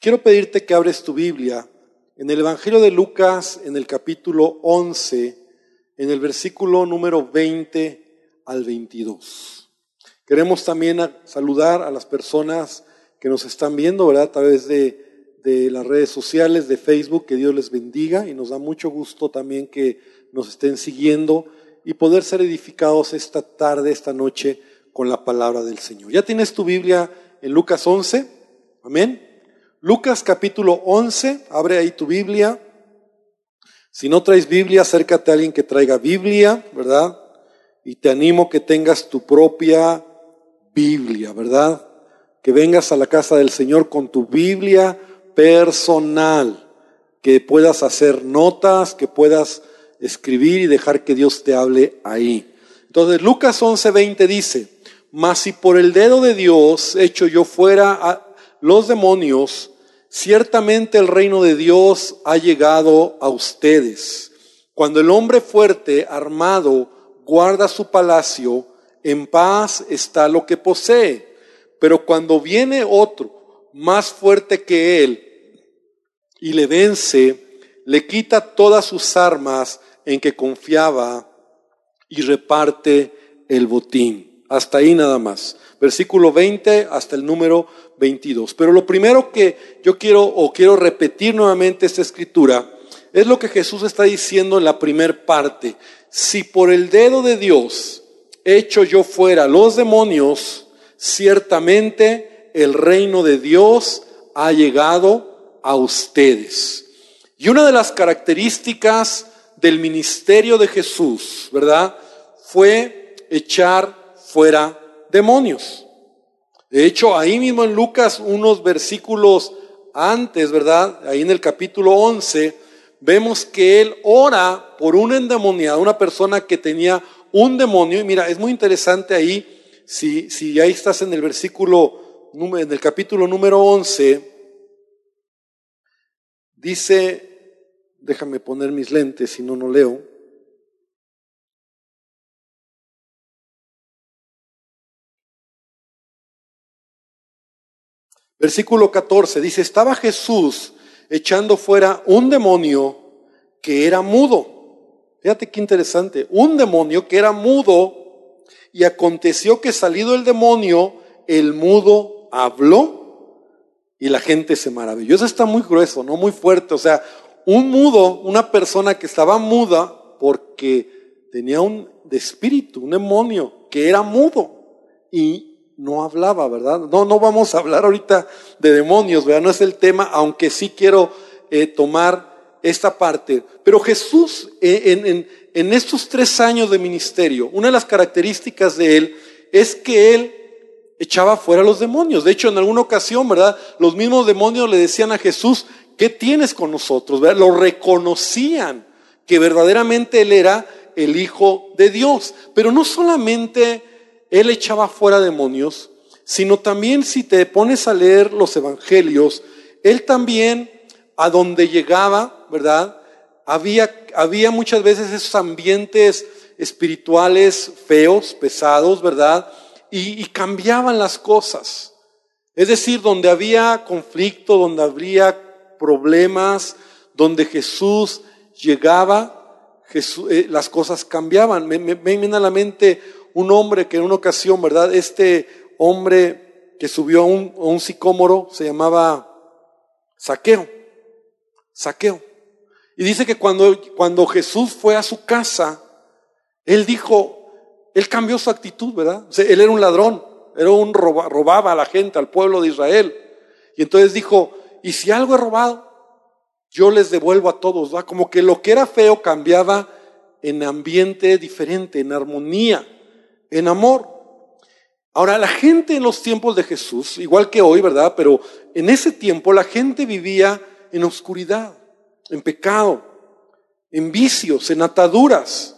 Quiero pedirte que abres tu Biblia en el Evangelio de Lucas, en el capítulo 11, en el versículo número 20 al 22. Queremos también saludar a las personas que nos están viendo, ¿verdad? A través de, de las redes sociales, de Facebook, que Dios les bendiga y nos da mucho gusto también que nos estén siguiendo y poder ser edificados esta tarde, esta noche, con la palabra del Señor. ¿Ya tienes tu Biblia en Lucas 11? Amén. Lucas capítulo 11, abre ahí tu Biblia. Si no traes Biblia, acércate a alguien que traiga Biblia, ¿verdad? Y te animo que tengas tu propia Biblia, ¿verdad? Que vengas a la casa del Señor con tu Biblia personal, que puedas hacer notas, que puedas escribir y dejar que Dios te hable ahí. Entonces Lucas 11:20 dice, mas si por el dedo de Dios hecho yo fuera a los demonios, ciertamente el reino de Dios ha llegado a ustedes. Cuando el hombre fuerte, armado, guarda su palacio, en paz está lo que posee. Pero cuando viene otro, más fuerte que él, y le vence, le quita todas sus armas en que confiaba y reparte el botín. Hasta ahí nada más. Versículo 20 hasta el número 22. Pero lo primero que yo quiero o quiero repetir nuevamente esta escritura es lo que Jesús está diciendo en la primer parte. Si por el dedo de Dios hecho yo fuera los demonios, ciertamente el reino de Dios ha llegado a ustedes. Y una de las características del ministerio de Jesús, ¿verdad? Fue echar fuera demonios. De hecho, ahí mismo en Lucas, unos versículos antes, ¿verdad? Ahí en el capítulo 11, vemos que él ora por un endemoniado, una persona que tenía un demonio. Y mira, es muy interesante ahí, si, si ahí estás en el versículo, en el capítulo número 11, dice, déjame poner mis lentes, si no, no leo. Versículo 14 dice, estaba Jesús echando fuera un demonio que era mudo. Fíjate qué interesante, un demonio que era mudo y aconteció que salido el demonio, el mudo habló y la gente se maravilló. Eso está muy grueso, no muy fuerte. O sea, un mudo, una persona que estaba muda porque tenía un de espíritu, un demonio que era mudo y no hablaba, ¿verdad? No, no vamos a hablar ahorita de demonios, ¿verdad? No es el tema, aunque sí quiero eh, tomar esta parte. Pero Jesús, eh, en, en, en estos tres años de ministerio, una de las características de él es que él echaba fuera los demonios. De hecho, en alguna ocasión, ¿verdad? Los mismos demonios le decían a Jesús, ¿qué tienes con nosotros? ¿verdad? Lo reconocían que verdaderamente él era el Hijo de Dios. Pero no solamente él echaba fuera demonios, sino también si te pones a leer los evangelios, él también a donde llegaba, ¿verdad? Había, había muchas veces esos ambientes espirituales feos, pesados, ¿verdad? Y, y cambiaban las cosas. Es decir, donde había conflicto, donde habría problemas, donde Jesús llegaba, Jesús, eh, las cosas cambiaban. Me, me, me a la mente un hombre que en una ocasión, ¿verdad? Este hombre que subió a un, sicómoro se llamaba Saqueo. Saqueo. Y dice que cuando, cuando Jesús fue a su casa, él dijo, él cambió su actitud, ¿verdad? O sea, él era un ladrón, era un roba, robaba a la gente, al pueblo de Israel. Y entonces dijo, y si algo he robado, yo les devuelvo a todos, ¿verdad? Como que lo que era feo cambiaba en ambiente diferente, en armonía en amor. Ahora, la gente en los tiempos de Jesús, igual que hoy, ¿verdad? Pero en ese tiempo la gente vivía en oscuridad, en pecado, en vicios, en ataduras.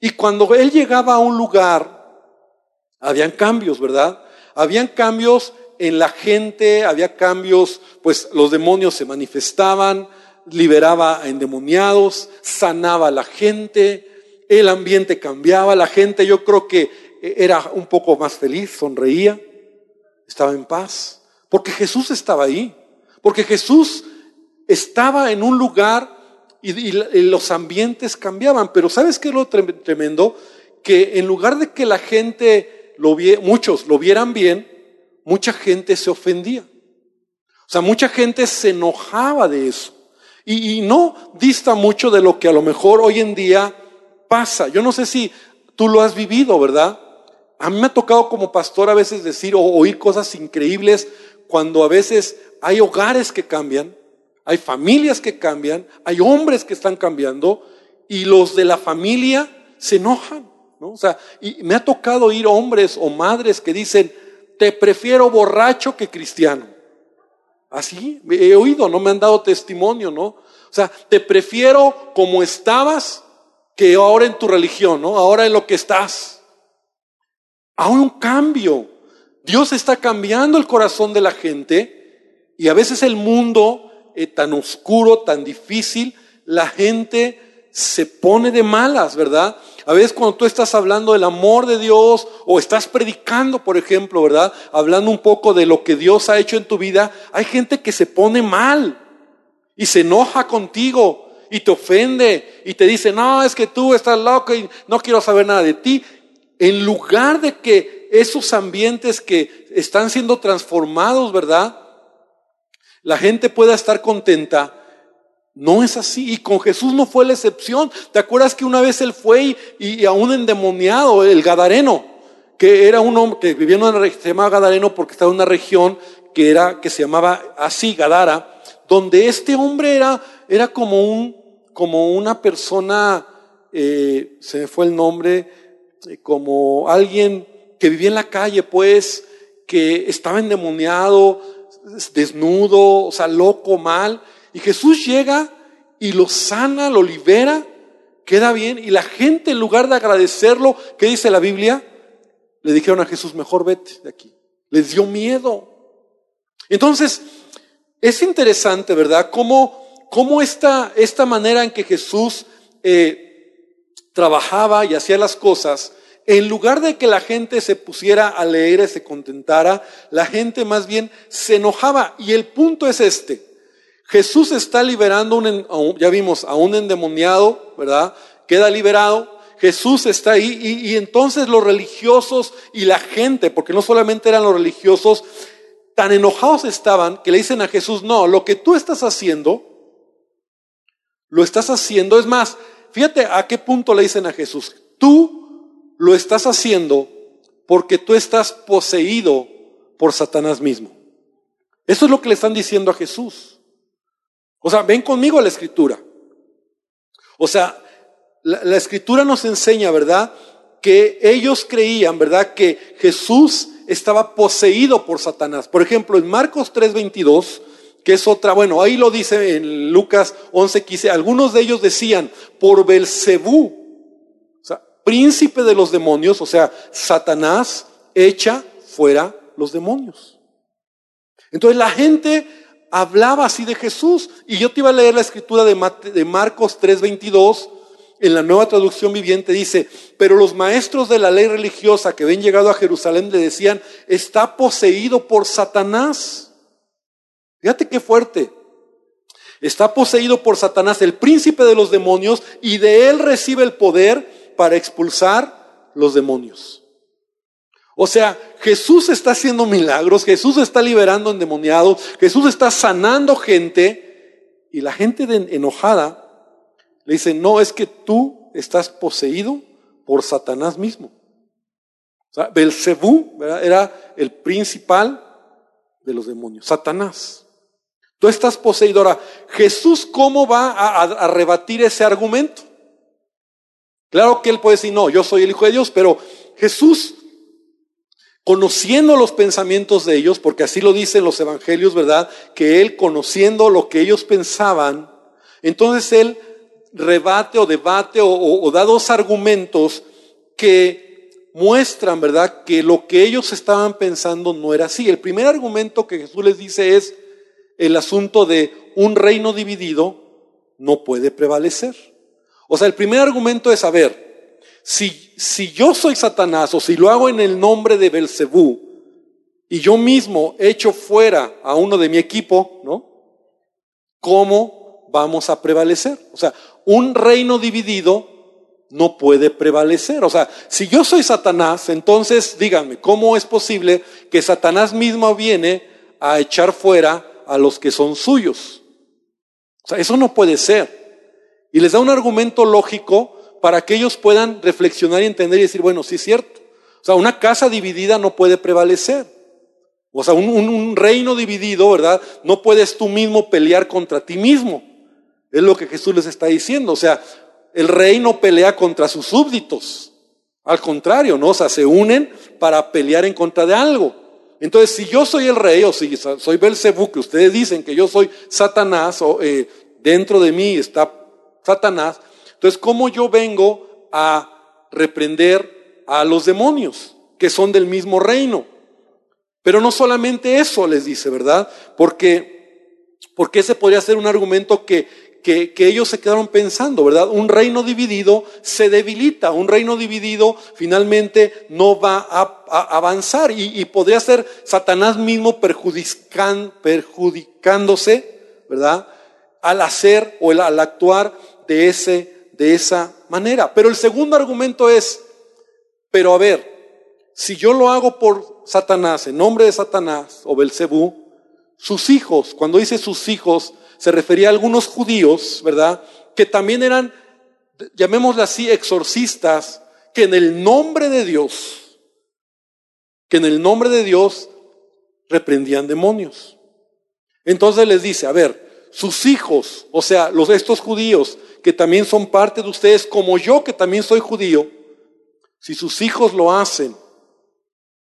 Y cuando él llegaba a un lugar, habían cambios, ¿verdad? Habían cambios en la gente, había cambios, pues los demonios se manifestaban, liberaba a endemoniados, sanaba a la gente, el ambiente cambiaba, la gente yo creo que era un poco más feliz, sonreía, estaba en paz, porque Jesús estaba ahí, Porque Jesús estaba en un lugar y, los ambientes cambiaban. Pero ¿sabes qué es lo tremendo? Que en lugar de que la gente lo muchos lo vieran bien, mucha gente se ofendía. O sea, mucha gente se enojaba de eso. Y, no dista mucho de lo que a lo mejor hoy en día pasa. Yo no sé si tú lo has vivido, ¿verdad? A mí me ha tocado como pastor a veces decir o oír cosas increíbles cuando a veces hay hogares que cambian, hay familias que cambian, hay hombres que están cambiando y los de la familia se enojan. ¿no? O sea, y me ha tocado oír hombres o madres que dicen, te prefiero borracho que cristiano. Así, he oído, no me han dado testimonio, ¿no? O sea, te prefiero como estabas que ahora en tu religión, ¿no? Ahora en lo que estás. Hay un cambio. Dios está cambiando el corazón de la gente y a veces el mundo eh, tan oscuro, tan difícil, la gente se pone de malas, ¿verdad? A veces cuando tú estás hablando del amor de Dios o estás predicando, por ejemplo, ¿verdad? Hablando un poco de lo que Dios ha hecho en tu vida, hay gente que se pone mal y se enoja contigo y te ofende y te dice, no, es que tú estás loco y no quiero saber nada de ti. En lugar de que esos ambientes que están siendo transformados, ¿verdad? La gente pueda estar contenta, no es así. Y con Jesús no fue la excepción. ¿Te acuerdas que una vez él fue y, a un endemoniado, el Gadareno, que era un hombre que vivía en una región, se llamaba Gadareno porque estaba en una región que era, que se llamaba así, Gadara, donde este hombre era, era como un, como una persona, eh, se me fue el nombre, eh, como alguien que vivía en la calle, pues, que estaba endemoniado, desnudo, o sea, loco, mal. Y Jesús llega y lo sana, lo libera, queda bien. Y la gente, en lugar de agradecerlo, ¿qué dice la Biblia? Le dijeron a Jesús, mejor vete de aquí. Les dio miedo. Entonces, es interesante, ¿verdad? Cómo, cómo esta, esta manera en que Jesús eh, trabajaba y hacía las cosas, en lugar de que la gente se pusiera a leer y se contentara, la gente más bien se enojaba. Y el punto es este. Jesús está liberando, un, ya vimos, a un endemoniado, ¿verdad? Queda liberado. Jesús está ahí y, y entonces los religiosos y la gente, porque no solamente eran los religiosos, tan enojados estaban que le dicen a Jesús, no, lo que tú estás haciendo, lo estás haciendo, es más, fíjate a qué punto le dicen a Jesús, tú lo estás haciendo porque tú estás poseído por Satanás mismo. Eso es lo que le están diciendo a Jesús. O sea, ven conmigo a la escritura. O sea, la, escritura nos enseña, ¿verdad? Que ellos creían, ¿verdad? Que Jesús estaba poseído por Satanás. Por ejemplo, en Marcos 3:22, que es otra, bueno, ahí lo dice en Lucas 11:15, algunos de ellos decían, por Belcebú, o sea, príncipe de los demonios, o sea, Satanás echa fuera los demonios. Entonces la gente hablaba así de Jesús. Y yo te iba a leer la escritura de, de Marcos 3:22, en la nueva traducción viviente dice, pero los maestros de la ley religiosa que habían llegado a Jerusalén le decían, está poseído por Satanás. Fíjate qué fuerte. Está poseído por Satanás, el príncipe de los demonios, y de él recibe el poder para expulsar los demonios. O sea, Jesús está haciendo milagros, Jesús está liberando endemoniados, Jesús está sanando gente y la gente enojada le dice, no, es que tú estás poseído por Satanás mismo. O sea, Belcebú era el principal de los demonios, Satanás. Tú estás poseído. Ahora, Jesús, ¿cómo va a, a rebatir ese argumento? Claro que él puede decir, no, yo soy el Hijo de Dios, pero Jesús conociendo los pensamientos de ellos, porque así lo dicen los evangelios, ¿verdad? Que él conociendo lo que ellos pensaban, entonces él rebate o debate o, da dos argumentos que muestran, ¿verdad? Que lo que ellos estaban pensando no era así. El primer argumento que Jesús les dice es el asunto de un reino dividido no puede prevalecer. O sea, el primer argumento es, saber si, si yo soy Satanás o si lo hago en el nombre de Belcebú y yo mismo echo fuera a uno de mi equipo, ¿no? ¿cómo vamos a prevalecer? O sea, un reino dividido no puede prevalecer. O sea, si yo soy Satanás, entonces díganme, ¿cómo es posible que Satanás mismo viene a echar fuera a los que son suyos? O sea, eso no puede ser. Y les da un argumento lógico para que ellos puedan reflexionar y entender y decir, bueno, sí es cierto. O sea, una casa dividida no puede prevalecer. O sea, un, reino dividido, ¿verdad? No puedes tú mismo pelear contra ti mismo. Es lo que Jesús les está diciendo. O sea, el rey no pelea contra sus súbditos. Al contrario, ¿no? O sea, se unen para pelear en contra de algo. Entonces, si yo soy el rey, o si soy Belcebú, que ustedes dicen que yo soy Satanás, o eh, dentro de mí está Satanás, entonces, ¿cómo yo vengo a reprender a los demonios que son del mismo reino? Pero no solamente eso les dice, ¿verdad? Porque, porque ese podría ser un argumento que, que, ellos se quedaron pensando, ¿verdad? Un reino dividido se debilita, un reino dividido finalmente no va a, avanzar y, podría ser Satanás mismo perjudicándose, ¿verdad? Al hacer o al actuar de ese de esa manera. Pero el segundo argumento es, pero a ver, si yo lo hago por Satanás, en nombre de Satanás o Belcebú, sus hijos, cuando dice sus hijos, se refería a algunos judíos, ¿verdad? Que también eran, llamémosle así, exorcistas, que en el nombre de Dios, que en el nombre de Dios reprendían demonios. Entonces les dice, a ver, sus hijos, o sea, los estos judíos que también son parte de ustedes, como yo que también soy judío, si sus hijos lo hacen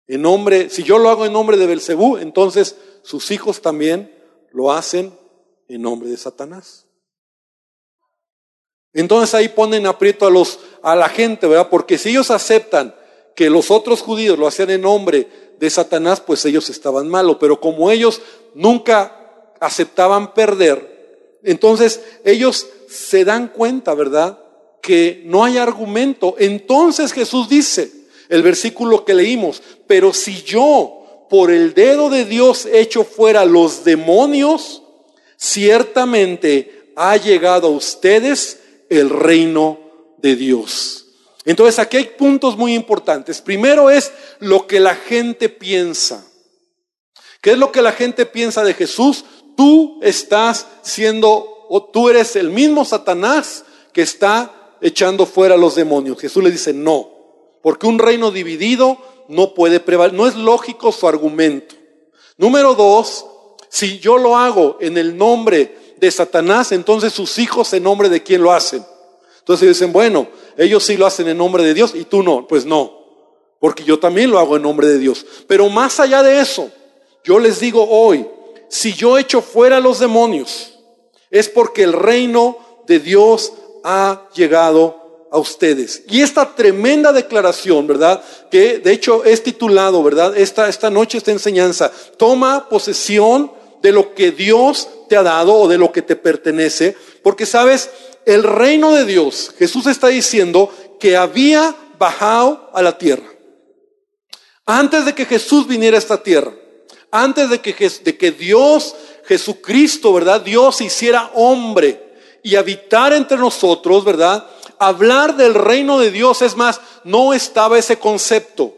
en nombre, si yo lo hago en nombre de Belcebú, entonces sus hijos también lo hacen en nombre de Satanás. Entonces ahí ponen aprieto a los a la gente, ¿verdad? Porque si ellos aceptan que los otros judíos lo hacían en nombre de Satanás, pues ellos estaban malos, pero como ellos nunca aceptaban perder, entonces ellos se dan cuenta, ¿verdad? Que no hay argumento. Entonces Jesús dice, el versículo que leímos, pero si yo por el dedo de Dios echo fuera los demonios, ciertamente ha llegado a ustedes el reino de Dios. Entonces aquí hay puntos muy importantes. Primero es lo que la gente piensa. ¿Qué es lo que la gente piensa de Jesús? Tú estás siendo o tú eres el mismo Satanás que está echando fuera a los demonios. Jesús le dice, no, porque un reino dividido no puede prevalecer, no es lógico su argumento. Número dos, si yo lo hago en el nombre de Satanás, entonces sus hijos en nombre de quién lo hacen. Entonces dicen, bueno, ellos sí lo hacen en nombre de Dios y tú no. Pues no, porque yo también lo hago en nombre de Dios. Pero más allá de eso, yo les digo hoy, si yo echo fuera a los demonios, es porque el reino de Dios ha llegado a ustedes. Y esta tremenda declaración, ¿verdad? Que de hecho es titulado, ¿verdad? Esta, esta noche, esta enseñanza, toma posesión de lo que Dios te ha dado o de lo que te pertenece, porque sabes, el reino de Dios, Jesús está diciendo que había bajado a la tierra. Antes de que Jesús viniera a esta tierra, antes de que, de que Dios Jesucristo, ¿verdad? Dios hiciera hombre y habitar entre nosotros, ¿verdad? Hablar del reino de Dios, es más, no estaba ese concepto.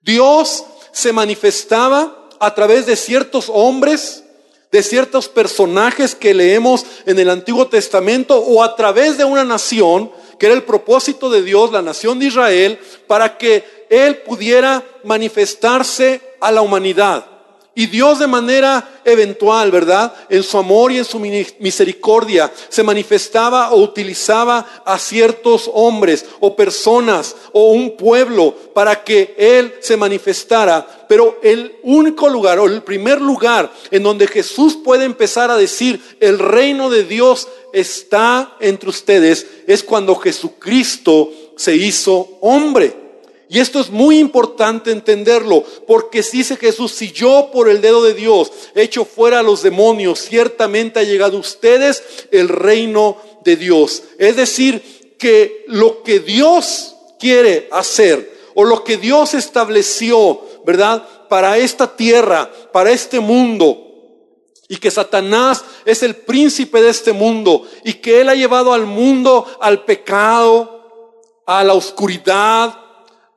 Dios se manifestaba a través de ciertos hombres, de ciertos personajes que leemos en el Antiguo Testamento o a través de una nación, que era el propósito de Dios, la nación de Israel, para que Él pudiera manifestarse a la humanidad. Y Dios de manera eventual, ¿verdad? En su amor y en su misericordia se manifestaba o utilizaba a ciertos hombres o personas o un pueblo para que Él se manifestara. Pero el único lugar o el primer lugar en donde Jesús puede empezar a decir el reino de Dios está entre ustedes es cuando Jesucristo se hizo hombre. Y esto es muy importante entenderlo, porque dice Jesús, si yo por el dedo de Dios echo fuera a los demonios, ciertamente ha llegado a ustedes el reino de Dios. Es decir, que lo que Dios quiere hacer o lo que Dios estableció, ¿verdad? Para esta tierra, para este mundo, y que Satanás es el príncipe de este mundo y que él ha llevado al mundo al pecado, a la oscuridad,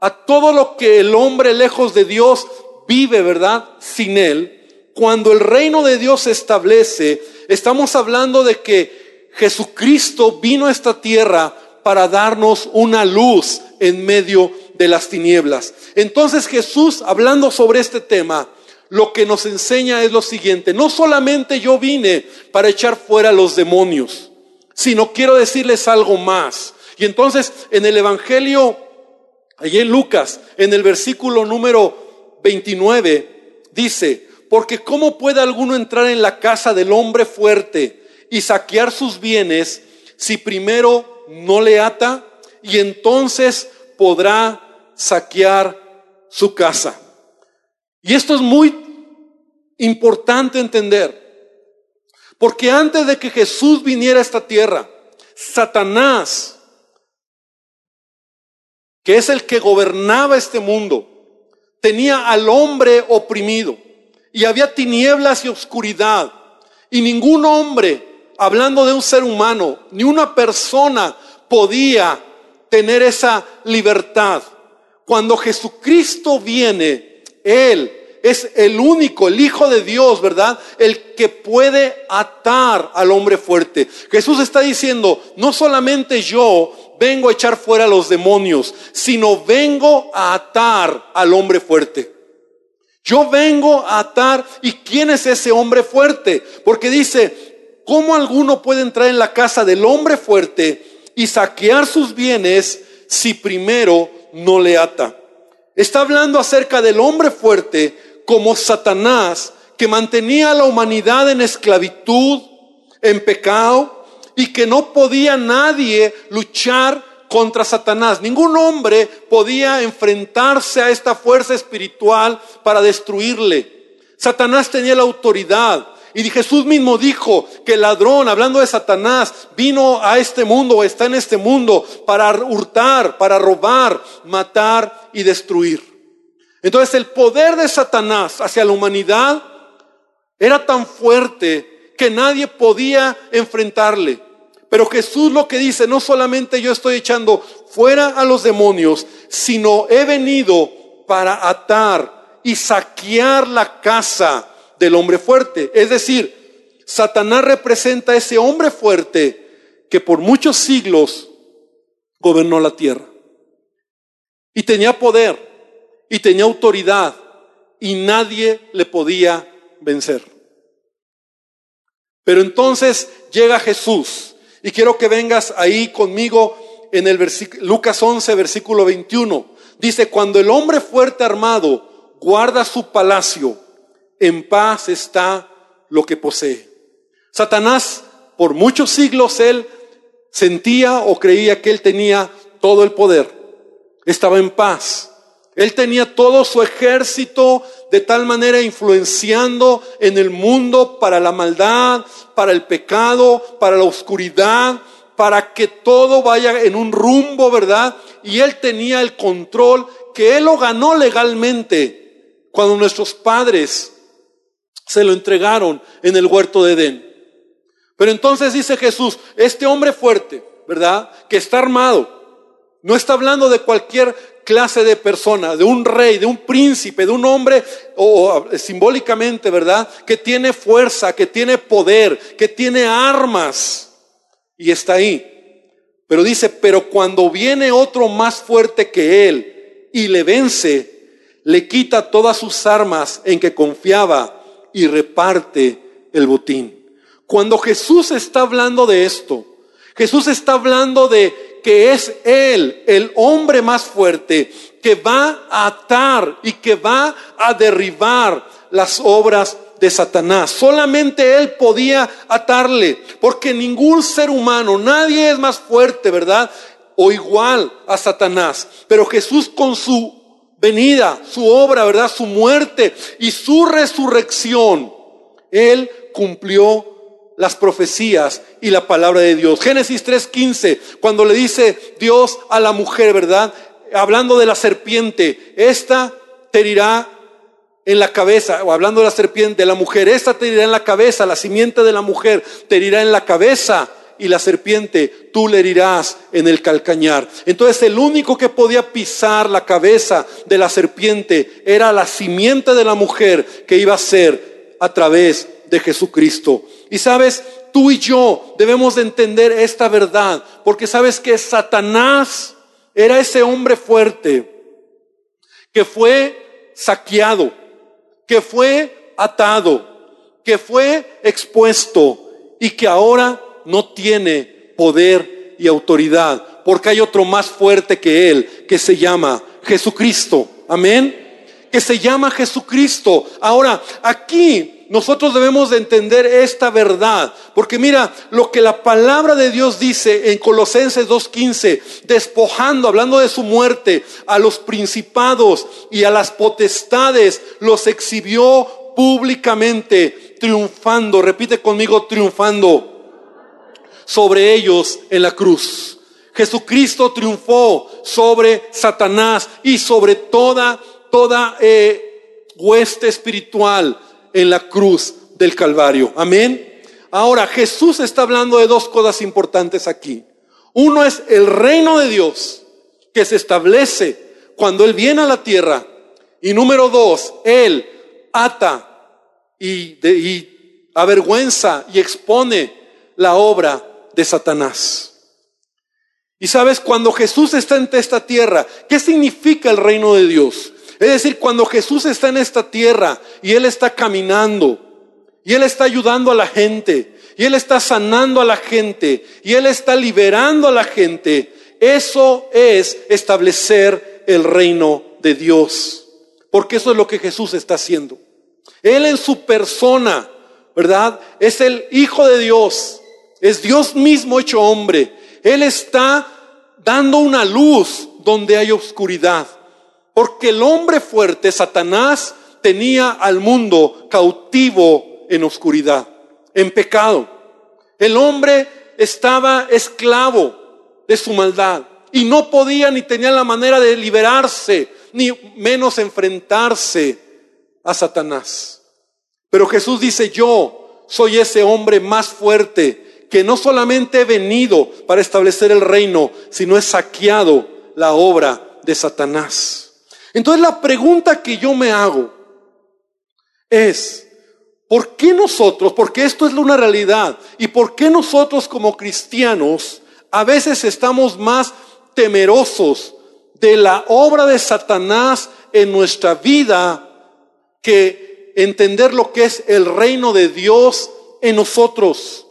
a todo lo que el hombre lejos de Dios vive, ¿verdad? Sin él. Cuando el reino de Dios se establece, estamos hablando de que Jesucristo vino a esta tierra para darnos una luz en medio de las tinieblas. Entonces Jesús, hablando sobre este tema, lo que nos enseña es lo siguiente, no solamente yo vine para echar fuera los demonios, sino quiero decirles algo más. Y entonces en el Evangelio, allí en Lucas, en el versículo número 29, dice, porque ¿cómo puede alguno entrar en la casa del hombre fuerte y saquear sus bienes si primero no le ata y entonces podrá saquear su casa? Y esto es muy importante entender. Porque antes de que Jesús viniera a esta tierra, Satanás, que es el que gobernaba este mundo, tenía al hombre oprimido y había tinieblas y oscuridad. Y ningún hombre, hablando de un ser humano, ni una persona podía tener esa libertad. Cuando Jesucristo viene, Él es el único, el Hijo de Dios, ¿verdad? El que puede atar al hombre fuerte. Jesús está diciendo, no solamente yo vengo a echar fuera a los demonios, sino vengo a atar al hombre fuerte. Yo vengo a atar, ¿y quién es ese hombre fuerte? Porque dice, ¿cómo alguno puede entrar en la casa del hombre fuerte y saquear sus bienes si primero no le ata? Está hablando acerca del hombre fuerte como Satanás, que mantenía a la humanidad en esclavitud, en pecado, y que no podía nadie luchar contra Satanás. Ningún hombre podía enfrentarse a esta fuerza espiritual para destruirle. Satanás tenía la autoridad. Y Jesús mismo dijo que el ladrón, hablando de Satanás, vino a este mundo o está en este mundo para hurtar, para robar, matar y destruir. Entonces el poder de Satanás hacia la humanidad era tan fuerte que nadie podía enfrentarle. Pero Jesús lo que dice, no solamente yo estoy echando fuera a los demonios, sino he venido para atar y saquear la casa del hombre fuerte. Es decir, Satanás representa a ese hombre fuerte que por muchos siglos gobernó la tierra y tenía poder y tenía autoridad y nadie le podía vencer. Pero entonces llega Jesús y quiero que vengas ahí conmigo en el Lucas 11, versículo 21. Dice, cuando el hombre fuerte armado guarda su palacio, en paz está lo que posee. Satanás, por muchos siglos, él sentía o creía que él tenía todo el poder. Estaba en paz. Él tenía todo su ejército de tal manera influenciando en el mundo para la maldad, para el pecado, para la oscuridad, para que todo vaya en un rumbo, ¿verdad? Y él tenía el control que él lo ganó legalmente cuando nuestros padres se lo entregaron en el huerto de Edén. Pero entonces dice Jesús, este hombre fuerte, ¿verdad? Que está armado, no está hablando de cualquier clase de persona, de un rey, de un príncipe, de un hombre, o, simbólicamente, ¿verdad? Que tiene fuerza, que tiene poder, que tiene armas. Y está ahí. Pero dice, pero cuando viene otro más fuerte que él y le vence, le quita todas sus armas en que confiaba y reparte el botín. Cuando Jesús está hablando de esto, Jesús está hablando de que es Él, el hombre más fuerte, que va a atar y que va a derribar las obras de Satanás. Solamente Él podía atarle, porque ningún ser humano, nadie es más fuerte, ¿verdad? O igual a Satanás. Pero Jesús con su venida, su obra, ¿verdad? Su muerte y su resurrección, Él cumplió las profecías y la palabra de Dios. Génesis 3:15, cuando le dice Dios a la mujer, ¿verdad? Hablando de la serpiente, esta te herirá en la cabeza, o hablando de la serpiente, la mujer, esta te herirá en la cabeza, la simiente de la mujer te herirá en la cabeza y la serpiente tú le herirás en el calcañar. Entonces el único que podía pisar la cabeza de la serpiente era la simiente de la mujer que iba a ser a través de Jesucristo. Y sabes, tú y yo debemos de entender esta verdad, porque sabes que Satanás era ese hombre fuerte que fue saqueado, que fue atado, que fue expuesto y que ahora no tiene poder y autoridad, porque hay otro más fuerte que Él, que se llama Jesucristo. Amén. Que se llama Jesucristo. Ahora, aquí nosotros debemos de entender esta verdad, porque mira lo que la palabra de Dios dice en Colosenses 2.15, despojando, hablando de su muerte, a los principados y a las potestades, los exhibió públicamente, triunfando, repite conmigo, triunfando sobre ellos en la cruz. Jesucristo triunfó sobre Satanás y sobre toda, toda eh, hueste espiritual en la cruz del Calvario. Amén. Ahora, Jesús está hablando de dos cosas importantes aquí. Uno es el reino de Dios que se establece cuando Él viene a la tierra. Y número dos, Él ata y, y avergüenza y expone la obra de Satanás. Y sabes, cuando Jesús está en esta tierra, ¿qué significa el reino de Dios? Es decir, cuando Jesús está en esta tierra y Él está caminando, y Él está ayudando a la gente, y Él está sanando a la gente, y Él está liberando a la gente, eso es establecer el reino de Dios. Porque eso es lo que Jesús está haciendo. Él en su persona, ¿verdad? Es el Hijo de Dios es Dios mismo hecho hombre. Él está dando una luz donde hay oscuridad. Porque el hombre fuerte, Satanás, tenía al mundo cautivo en oscuridad, en pecado. El hombre estaba esclavo de su maldad y no podía ni tenía la manera de liberarse, ni menos enfrentarse a Satanás. Pero Jesús dice, yo soy ese hombre más fuerte que no solamente he venido para establecer el reino, sino he saqueado la obra de Satanás. Entonces la pregunta que yo me hago es, ¿por qué nosotros, porque esto es una realidad, y por qué nosotros como cristianos a veces estamos más temerosos de la obra de Satanás en nuestra vida que entender lo que es el reino de Dios en nosotros?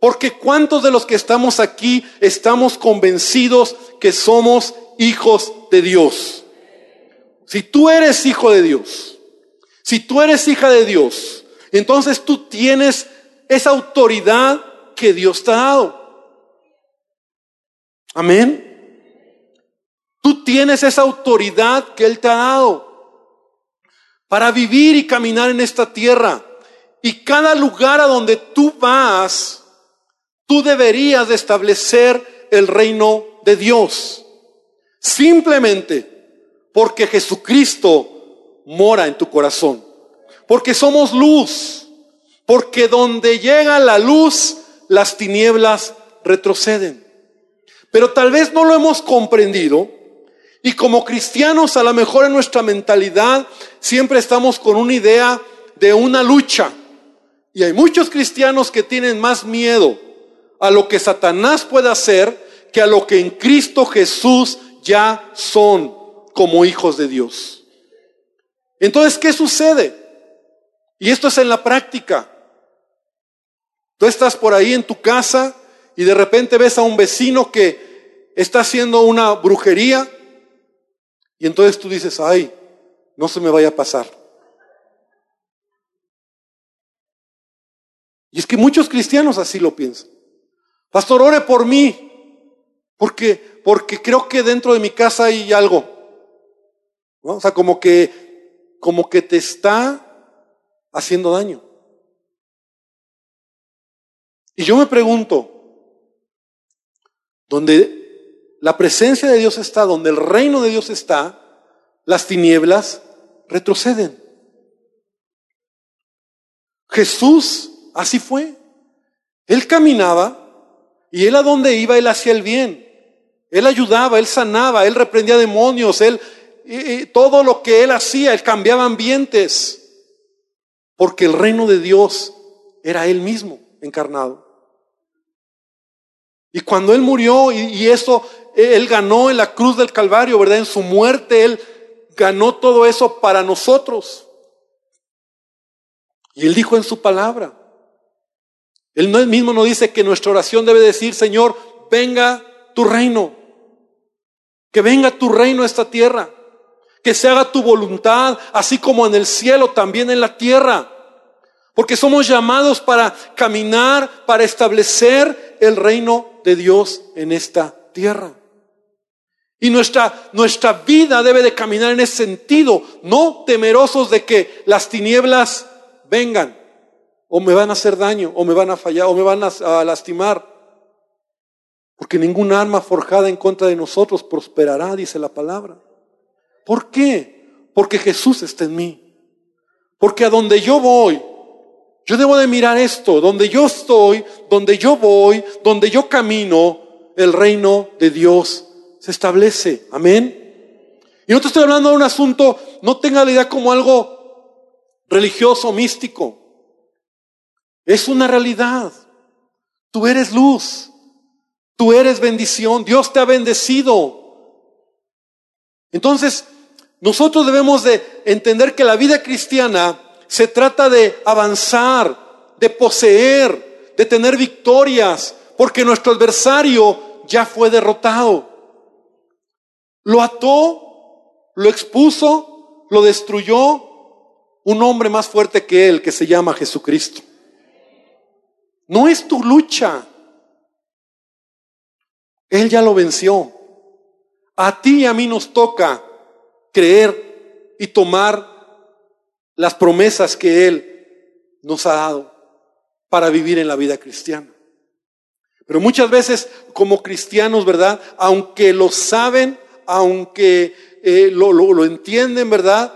Porque ¿cuántos de los que estamos aquí estamos convencidos que somos hijos de Dios? Si tú eres hijo de Dios, si tú eres hija de Dios, entonces tú tienes esa autoridad que Dios te ha dado. Amén. Tú tienes esa autoridad que Él te ha dado para vivir y caminar en esta tierra. Y cada lugar a donde tú vas, Tú deberías de establecer el reino de Dios. Simplemente porque Jesucristo mora en tu corazón. Porque somos luz. Porque donde llega la luz, las tinieblas retroceden. Pero tal vez no lo hemos comprendido. Y como cristianos, a lo mejor en nuestra mentalidad, siempre estamos con una idea de una lucha. Y hay muchos cristianos que tienen más miedo a lo que Satanás puede hacer que a lo que en Cristo Jesús ya son como hijos de Dios. Entonces, ¿qué sucede? Y esto es en la práctica. Tú estás por ahí en tu casa y de repente ves a un vecino que está haciendo una brujería y entonces tú dices, ay, no se me vaya a pasar. Y es que muchos cristianos así lo piensan. Pastor, ore por mí, porque, porque creo que dentro de mi casa hay algo. O sea, como que, como que te está haciendo daño. Y yo me pregunto, donde la presencia de Dios está, donde el reino de Dios está, las tinieblas retroceden. Jesús así fue. Él caminaba y él a donde iba, él hacía el bien. Él ayudaba, él sanaba, él reprendía demonios, él todo lo que él hacía, él cambiaba ambientes. Porque el reino de Dios era él mismo encarnado. Y cuando él murió y, y eso él ganó en la cruz del Calvario, ¿verdad? En su muerte él ganó todo eso para nosotros. Y él dijo en su palabra. Él mismo nos dice que nuestra oración debe decir, Señor, venga tu reino. Que venga tu reino a esta tierra. Que se haga tu voluntad, así como en el cielo, también en la tierra. Porque somos llamados para caminar, para establecer el reino de Dios en esta tierra. Y nuestra, nuestra vida debe de caminar en ese sentido, no temerosos de que las tinieblas vengan, o me van a hacer daño, o me van a fallar, o me van a, lastimar. Porque ningún arma forjada en contra de nosotros prosperará, dice la palabra. ¿Por qué? Porque Jesús está en mí. Porque a donde yo voy, yo debo de mirar esto, donde yo estoy, donde yo voy, donde yo camino, el reino de Dios se establece. Amén. Y no te estoy hablando de un asunto, no tenga la idea como algo religioso, místico. Es una realidad. Tú eres luz. Tú eres bendición. Dios te ha bendecido. Entonces, nosotros debemos de entender que la vida cristiana se trata de avanzar, de poseer, de tener victorias, porque nuestro adversario ya fue derrotado. Lo ató, lo expuso, lo destruyó, un hombre más fuerte que él que se llama Jesucristo. No es tu lucha. Él ya lo venció. A ti y a mí nos toca creer y tomar las promesas que Él nos ha dado para vivir en la vida cristiana. Pero muchas veces como cristianos, ¿verdad? Aunque lo saben, aunque eh, lo, lo entienden, ¿verdad?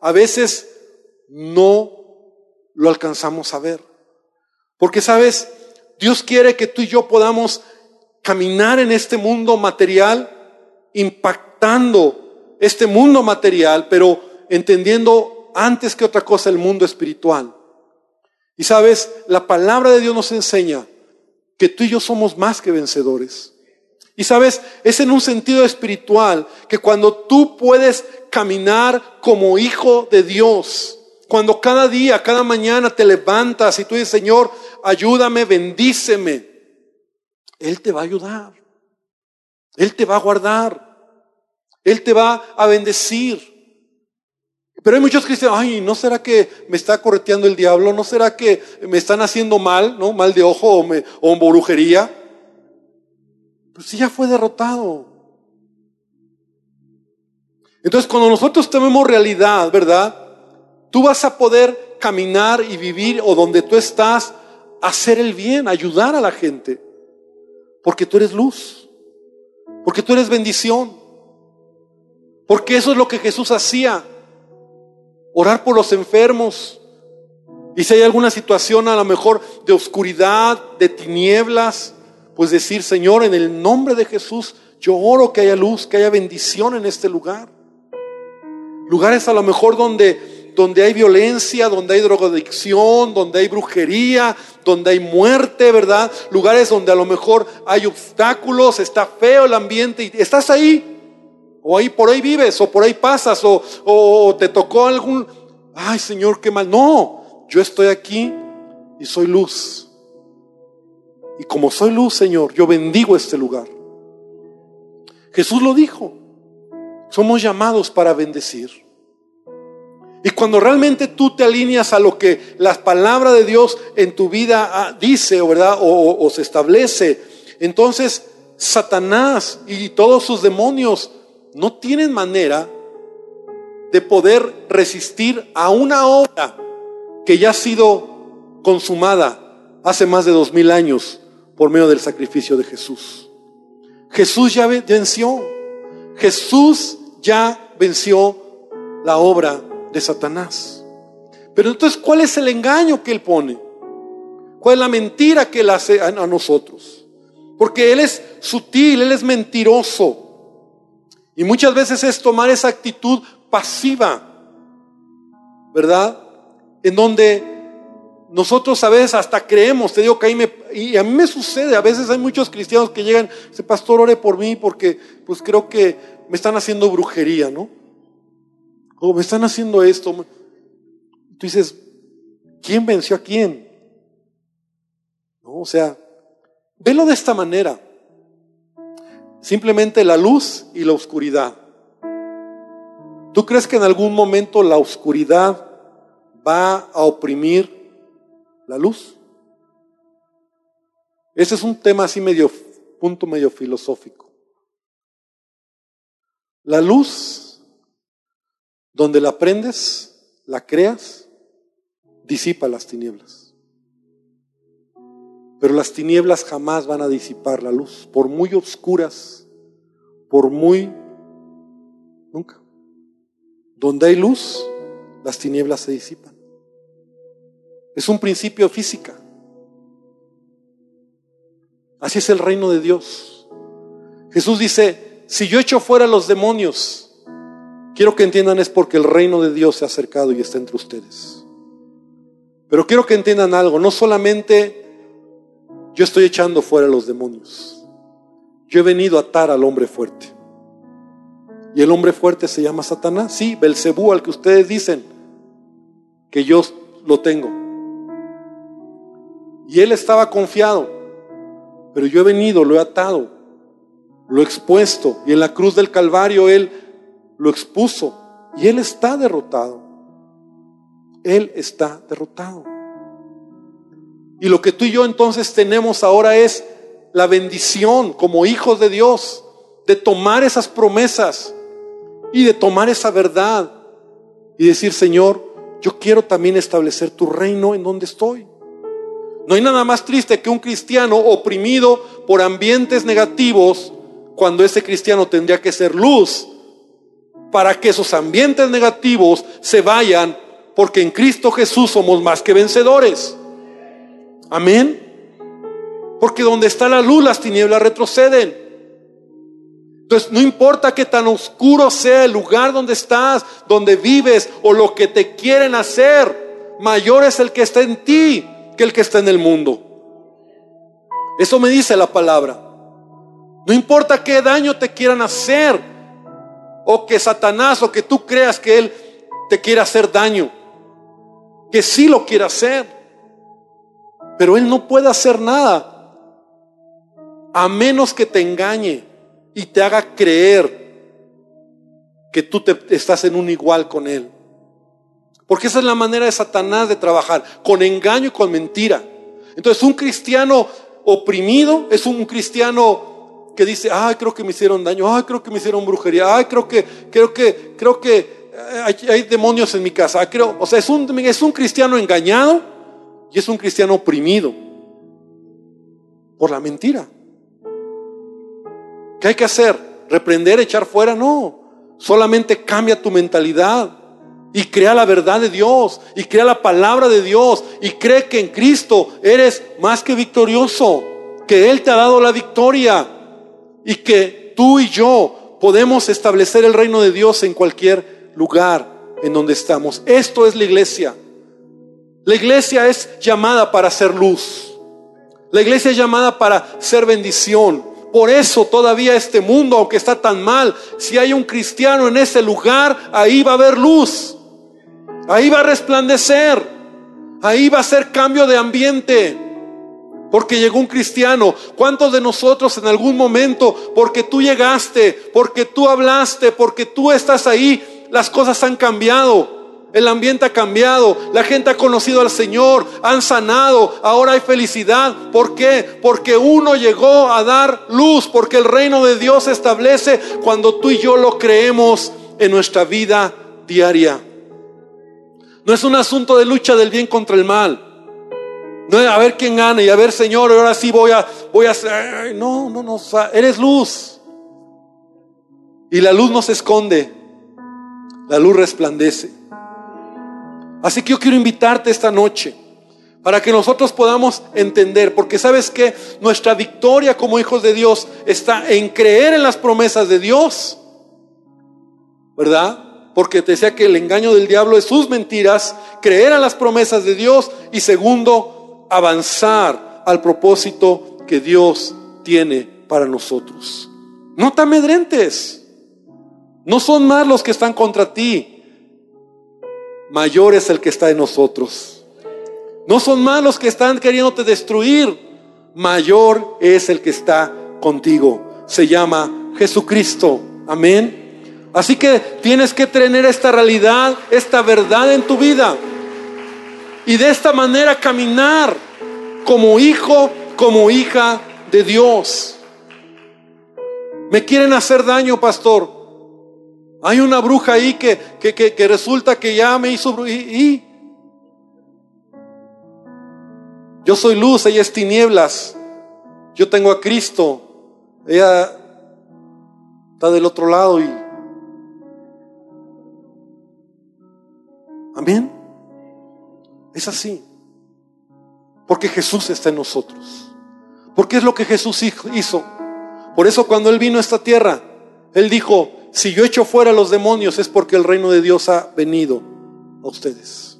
A veces no lo alcanzamos a ver. Porque sabes, Dios quiere que tú y yo podamos caminar en este mundo material, impactando este mundo material, pero entendiendo antes que otra cosa el mundo espiritual. Y sabes, la palabra de Dios nos enseña que tú y yo somos más que vencedores. Y sabes, es en un sentido espiritual que cuando tú puedes caminar como hijo de Dios, cuando cada día, cada mañana te levantas y tú dices, Señor, ayúdame, bendíceme, Él te va a ayudar. Él te va a guardar. Él te va a bendecir. Pero hay muchos cristianos, ay, ¿no será que me está correteando el diablo? ¿No será que me están haciendo mal, no? Mal de ojo o, me, o brujería. Pues si ya fue derrotado. Entonces, cuando nosotros tenemos realidad, ¿verdad? Tú vas a poder caminar y vivir o donde tú estás, hacer el bien, ayudar a la gente. Porque tú eres luz. Porque tú eres bendición. Porque eso es lo que Jesús hacía. Orar por los enfermos. Y si hay alguna situación a lo mejor de oscuridad, de tinieblas, pues decir, Señor, en el nombre de Jesús, yo oro que haya luz, que haya bendición en este lugar. Lugares a lo mejor donde donde hay violencia, donde hay drogadicción, donde hay brujería, donde hay muerte, ¿verdad? Lugares donde a lo mejor hay obstáculos, está feo el ambiente y estás ahí. O ahí por ahí vives, o por ahí pasas, o, te tocó algún, ay Señor, qué mal. No, yo estoy aquí y soy luz. Y como soy luz, Señor, yo bendigo este lugar. Jesús lo dijo. Somos llamados para bendecir. Y cuando realmente tú te alineas a lo que la palabra de Dios en tu vida ah, dice, ¿verdad? O, o se establece, entonces Satanás y todos sus demonios no tienen manera de poder resistir a una obra que ya ha sido consumada hace más de dos mil años por medio del sacrificio de Jesús. Jesús ya venció. Jesús ya venció la obra de Satanás. Pero entonces, ¿cuál es el engaño que Él pone? ¿Cuál es la mentira que Él hace a, nosotros? Porque Él es sutil, Él es mentiroso. Y muchas veces es tomar esa actitud pasiva, ¿verdad? En donde nosotros a veces hasta creemos, te digo que ahí me, y a mí me sucede, a veces hay muchos cristianos que llegan, dice, pastor, ore por mí porque pues creo que me están haciendo brujería, ¿no? O me están haciendo esto. Tú dices, ¿quién venció a quién? ¿No? O sea, velo de esta manera. Simplemente la luz y la oscuridad. ¿Tú crees que en algún momento la oscuridad va a oprimir la luz? Ese es un tema así medio, punto medio filosófico. La luz, donde la prendes, la creas, disipa las tinieblas. Pero las tinieblas jamás van a disipar la luz, por muy oscuras, por muy... Nunca. Donde hay luz, las tinieblas se disipan. Es un principio física. Así es el reino de Dios. Jesús dice, si yo echo fuera los demonios, quiero que entiendan es porque el reino de Dios se ha acercado y está entre ustedes. Pero quiero que entiendan algo, no solamente yo estoy echando fuera los demonios, yo he venido a atar al hombre fuerte. Y el hombre fuerte se llama Satanás, sí, Belcebú al que ustedes dicen que yo lo tengo. Y él estaba confiado, pero yo he venido, lo he atado, lo he expuesto, y en la cruz del Calvario él lo expuso, y él está derrotado. Él está derrotado. Y lo que tú y yo entonces tenemos ahora es la bendición como hijos de Dios de tomar esas promesas y de tomar esa verdad y decir, Señor, yo quiero también establecer tu reino en donde estoy. No hay nada más triste que un cristiano oprimido por ambientes negativos cuando ese cristiano tendría que ser luz para que esos ambientes negativos se vayan porque en Cristo Jesús somos más que vencedores. Amén. Porque donde está la luz, las tinieblas retroceden. Entonces, no importa que tan oscuro sea el lugar donde estás, donde vives o lo que te quieren hacer, mayor es el que está en ti que el que está en el mundo. Eso me dice la palabra. No importa qué daño te quieran hacer, o que Satanás, o que tú creas que Él te quiere hacer daño que sí lo quiere hacer, pero Él no puede hacer nada a menos que te engañe y te haga creer que tú te, estás en un igual con Él. Porque esa es la manera de Satanás de trabajar, con engaño y con mentira. Entonces un cristiano oprimido es un cristiano que dice, ay, creo que me hicieron daño, ay, creo que me hicieron brujería, ay, creo que, creo que, creo que hay, demonios en mi casa. Creo, o sea, es un, es un cristiano engañado y es un cristiano oprimido por la mentira. ¿Qué hay que hacer? ¿Reprender, echar fuera? No. Solamente cambia tu mentalidad y crea la verdad de Dios y crea la palabra de Dios y cree que en Cristo eres más que victorioso, que Él te ha dado la victoria y que tú y yo podemos establecer el reino de Dios en cualquier lugar en donde estamos. Esto es la iglesia. La iglesia es llamada para ser luz. La iglesia es llamada para ser bendición. Por eso todavía este mundo, aunque está tan mal, si hay un cristiano en ese lugar, ahí va a haber luz. Ahí va a resplandecer. Ahí va a ser cambio de ambiente. Porque llegó un cristiano. ¿Cuántos de nosotros en algún momento, porque tú llegaste, porque tú hablaste, porque tú estás ahí, las cosas han cambiado. El ambiente ha cambiado, la gente ha conocido al Señor, han sanado, ahora hay felicidad. ¿Por qué? Porque uno llegó a dar luz, porque el reino de Dios se establece cuando tú y yo lo creemos en nuestra vida diaria. No es un asunto de lucha del bien contra el mal. No a ver quién gana y a ver, Señor, ahora sí voy a, voy a. No, no, no, eres luz. Y la luz no se esconde. La luz resplandece. Así que yo quiero invitarte esta noche para que nosotros podamos entender, porque sabes que nuestra victoria como hijos de Dios está en creer en las promesas de Dios, ¿verdad? Porque te decía que el engaño del diablo es sus mentiras, creer en las promesas de Dios y segundo, avanzar al propósito que Dios tiene para nosotros. No te amedrentes, no son más los que están contra ti, mayor es el que está en nosotros. No son malos que están queriéndote destruir. Mayor es el que está contigo. Se llama Jesucristo. Amén. Así que tienes que tener esta realidad, esta verdad en tu vida. Y de esta manera caminar como hijo, como hija de Dios. Me quieren hacer daño, pastor. Hay una bruja ahí que, que, resulta que ya me hizo... y Yo soy luz, ella es tinieblas. Yo tengo a Cristo. Ella está del otro lado y... Amén. Es así. Porque Jesús está en nosotros. Porque es lo que Jesús hizo. Por eso cuando Él vino a esta tierra, Él dijo, si yo echo fuera a los demonios es porque el reino de Dios ha venido a ustedes.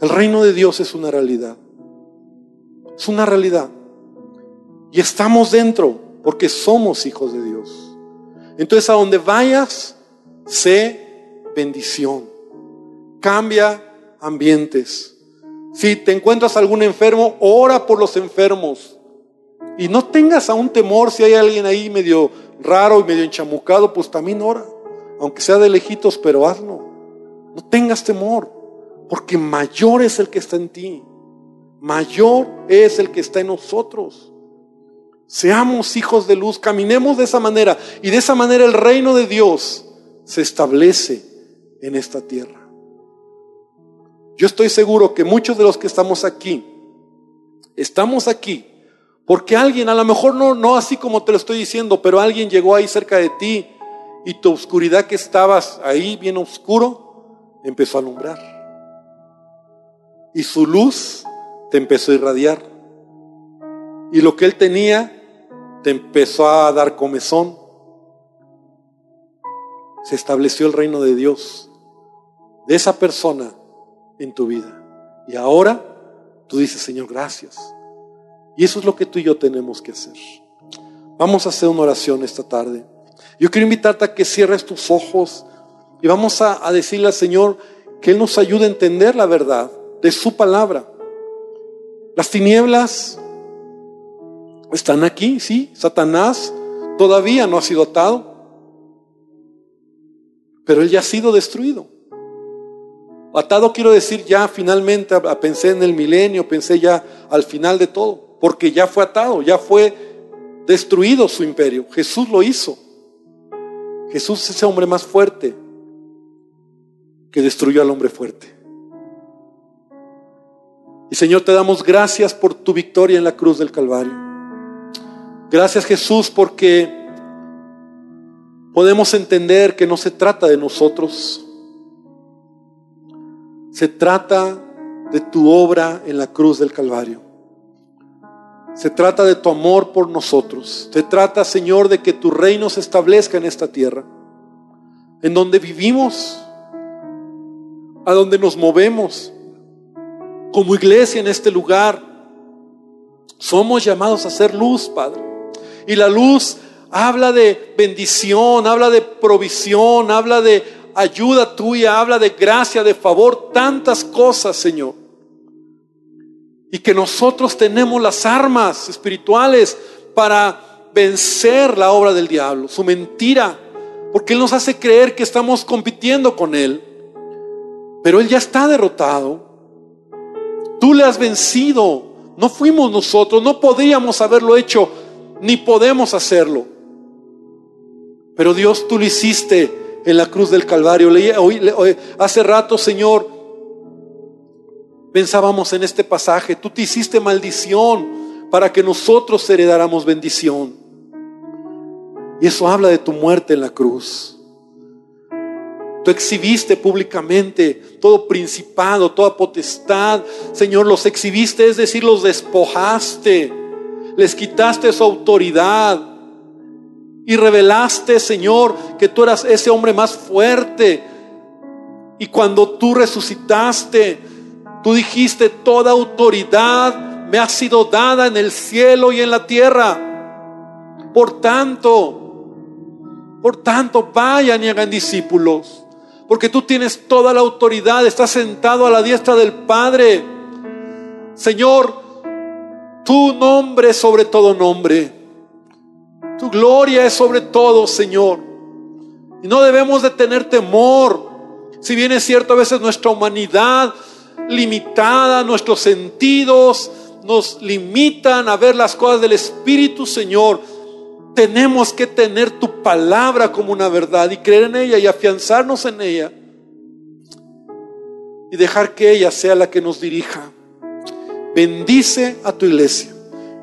El reino de Dios es una realidad. Es una realidad. Y estamos dentro porque somos hijos de Dios. Entonces a donde vayas, sé bendición. Cambia ambientes. Si te encuentras algún enfermo, ora por los enfermos. Y no tengas aún temor si hay alguien ahí medio raro y medio enchamucado, pues también ora. Aunque sea de lejitos, pero hazlo. No tengas temor, porque mayor es el que está en ti mayor es el que está en nosotros. Seamos hijos de luz, caminemos de esa manera y de esa manera el reino de Dios se establece en esta tierra. Yo estoy seguro que muchos de los que estamos aquí, estamos aquí porque alguien, a lo mejor no, no así como te lo estoy diciendo, pero alguien llegó ahí cerca de ti y tu oscuridad que estabas ahí bien oscuro empezó a alumbrar. Y su luz te empezó a irradiar. Y lo que él tenía te empezó a dar comezón. Se estableció el reino de Dios, de esa persona en tu vida. Y ahora tú dices, Señor, gracias. Y eso es lo que tú y yo tenemos que hacer. Vamos a hacer una oración esta tarde. Yo quiero invitarte a que cierres tus ojos y vamos a, decirle al Señor que Él nos ayude a entender la verdad de su palabra. Las tinieblas están aquí, sí. Satanás todavía no ha sido atado, pero él ya ha sido destruido. Atado quiero decir ya finalmente, pensé en el milenio, pensé ya al final de todo, porque ya fue atado, ya fue destruido su imperio. Jesús lo hizo. Jesús es ese hombre más fuerte que destruyó al hombre fuerte. Y Señor, te damos gracias por tu victoria en la cruz del Calvario. Gracias Jesús porque podemos entender que no se trata de nosotros. Se trata de tu obra en la cruz del Calvario. Se trata de tu amor por nosotros. Se trata, Señor, de que tu reino se establezca en esta tierra, en donde vivimos, a donde nos movemos como iglesia en este lugar, somos llamados a ser luz, Padre. Y la luz habla de bendición, habla de provisión, habla de ayuda tuya, habla de gracia, de favor, tantas cosas, Señor. Y que nosotros tenemos las armas espirituales para vencer la obra del diablo, su mentira, porque Él nos hace creer que estamos compitiendo con Él. Pero Él ya está derrotado. Tú le has vencido. No fuimos nosotros, no podríamos haberlo hecho, ni podemos hacerlo. Pero Dios, tú lo hiciste en la cruz del Calvario. hace rato, Señor, pensábamos en este pasaje, tú te hiciste maldición para que nosotros heredáramos bendición. Y eso habla de tu muerte en la cruz. Tú exhibiste públicamente todo principado, toda potestad. Señor, los exhibiste, es decir, los despojaste. Les quitaste su autoridad. Y revelaste, Señor, que tú eras ese hombre más fuerte. Y cuando tú resucitaste, tú dijiste, toda autoridad me ha sido dada en el cielo y en la tierra. Por tanto, por tanto, vayan y hagan discípulos porque tú tienes toda la autoridad, estás sentado a la diestra del Padre. Señor, tu nombre es sobre todo nombre. Tu gloria es sobre todo, Señor. Y no debemos de tener temor. Si bien es cierto, a veces nuestra humanidad limitada, nuestros sentidos nos limitan a ver las cosas del Espíritu, Señor. Tenemos que tener tu palabra como una verdad y creer en ella y afianzarnos en ella. Y dejar que ella sea la que nos dirija. Bendice a tu iglesia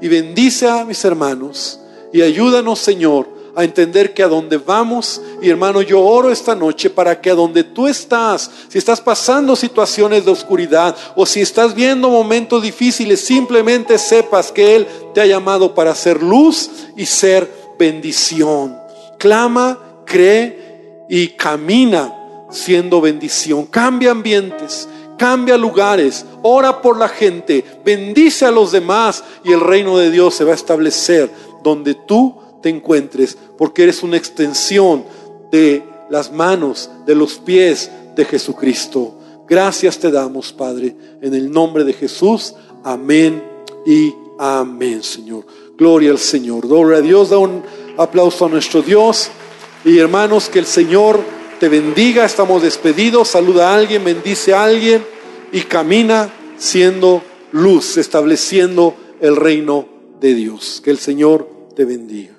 y bendice a mis hermanos y ayúdanos, Señor, a entender que a donde vamos, y hermano, yo oro esta noche para que a donde tú estás, si estás pasando situaciones de oscuridad o si estás viendo momentos difíciles, simplemente sepas que Él te ha llamado para ser luz y ser bendición. Clama, cree y camina siendo bendición. Cambia ambientes, cambia lugares, ora por la gente, bendice a los demás y el reino de Dios se va a establecer donde tú te encuentres, porque eres una extensión de las manos, de los pies de Jesucristo. Gracias te damos, Padre, en el nombre de Jesús. Amén y amén, Señor. Gloria al Señor. Gloria a Dios. Da un aplauso a nuestro Dios. Y hermanos, que el Señor te bendiga. Estamos despedidos. Saluda a alguien, bendice a alguien y camina siendo luz, estableciendo el reino de Dios. Que el Señor te bendiga.